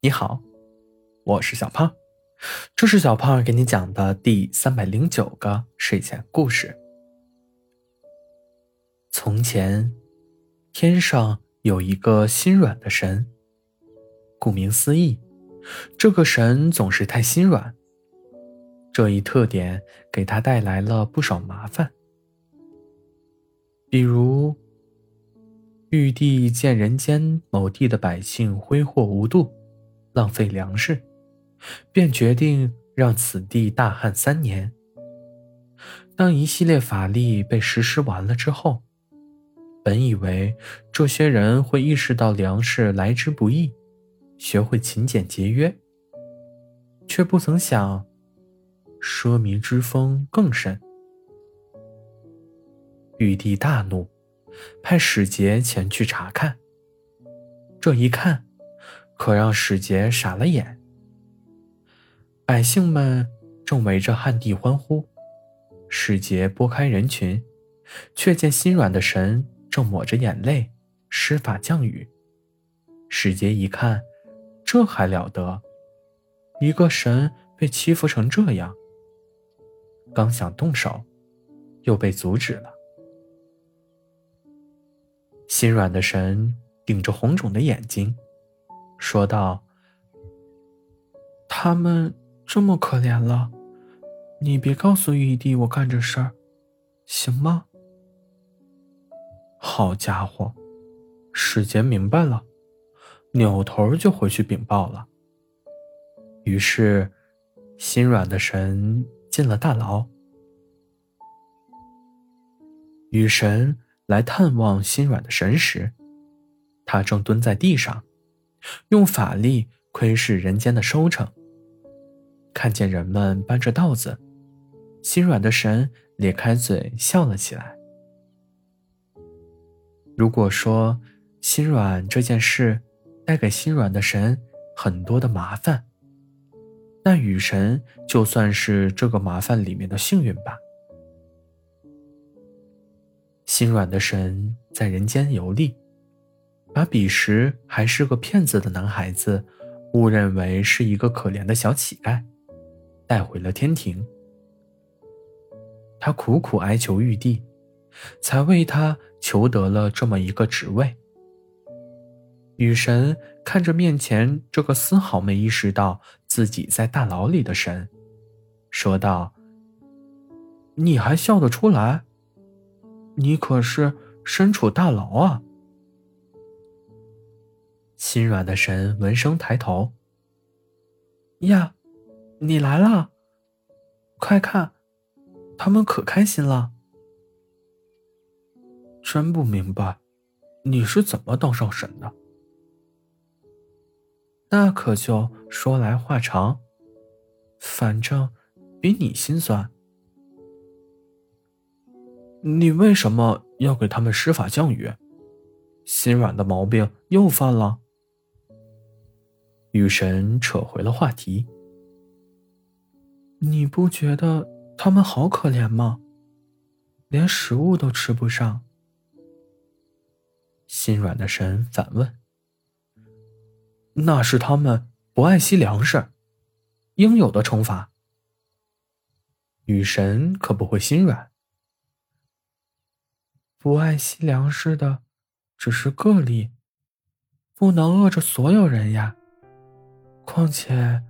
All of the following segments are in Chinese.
你好，我是小胖，这是小胖给你讲的第三百零九个睡前故事。从前，天上有一个心软的神。顾名思义，这个神总是太心软。这一特点给他带来了不少麻烦，比如，玉帝见人间某地的百姓挥霍无度。浪费粮食，便决定让此地大旱三年。当一系列法力被实施完了之后，本以为这些人会意识到粮食来之不易，学会勤俭节约，却不曾想，奢靡之风更甚。玉帝大怒，派使节前去查看。这一看。可让使节傻了眼。百姓们正围着旱地欢呼，使节拨开人群，却见心软的神正抹着眼泪施法降雨。使节一看，这还了得！一个神被欺负成这样，刚想动手，又被阻止了。心软的神顶着红肿的眼睛。说道：“他们这么可怜了，你别告诉玉帝我干这事儿，行吗？”好家伙，使节明白了，扭头就回去禀报了。于是，心软的神进了大牢。雨神来探望心软的神时，他正蹲在地上。用法力窥视人间的收成。看见人们搬着稻子，心软的神咧开嘴笑了起来。如果说心软这件事带给心软的神很多的麻烦，那雨神就算是这个麻烦里面的幸运吧。心软的神在人间游历。把彼时还是个骗子的男孩子误认为是一个可怜的小乞丐，带回了天庭。他苦苦哀求玉帝，才为他求得了这么一个职位。雨神看着面前这个丝毫没意识到自己在大牢里的神，说道：“你还笑得出来？你可是身处大牢啊！”心软的神闻声抬头。呀，你来了！快看，他们可开心了。真不明白，你是怎么当上神的？那可就说来话长，反正比你心酸。你为什么要给他们施法降雨？心软的毛病又犯了？雨神扯回了话题：“你不觉得他们好可怜吗？连食物都吃不上。”心软的神反问：“那是他们不爱惜粮食，应有的惩罚。”女神可不会心软，不爱惜粮食的只是个例，不能饿着所有人呀。况且，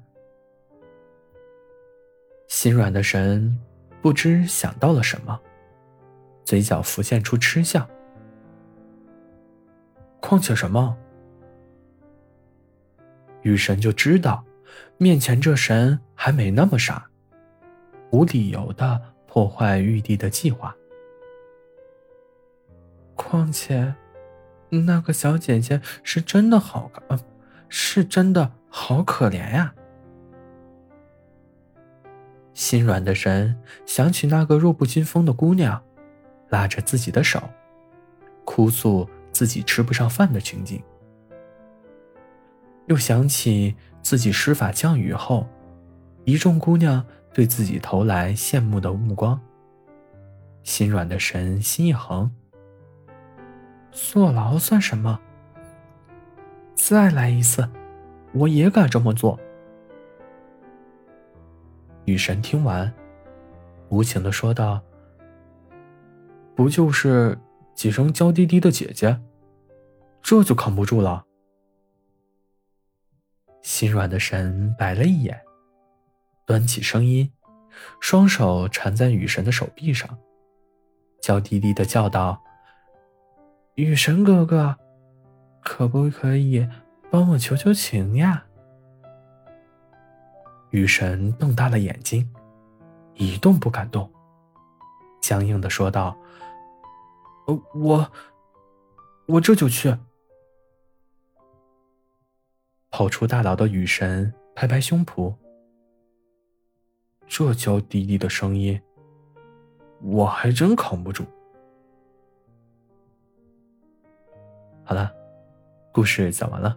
心软的神不知想到了什么，嘴角浮现出嗤笑。况且什么？雨神就知道，面前这神还没那么傻，无理由的破坏玉帝的计划。况且，那个小姐姐是真的好看，是真的。好可怜呀！心软的神想起那个弱不禁风的姑娘，拉着自己的手，哭诉自己吃不上饭的情景，又想起自己施法降雨后，一众姑娘对自己投来羡慕的目光。心软的神心一横，坐牢算什么？再来一次。我也敢这么做。”雨神听完，无情的说道：“不就是几声娇滴滴的姐姐，这就扛不住了？”心软的神白了一眼，端起声音，双手缠在雨神的手臂上，娇滴滴的叫道：“雨神哥哥，可不可以帮我求求情呀？”雨神瞪大了眼睛，一动不敢动，僵硬的说道：“呃，我，我这就去。”跑出大牢的雨神拍拍胸脯，这娇滴滴的声音，我还真扛不住。好了，故事讲完了。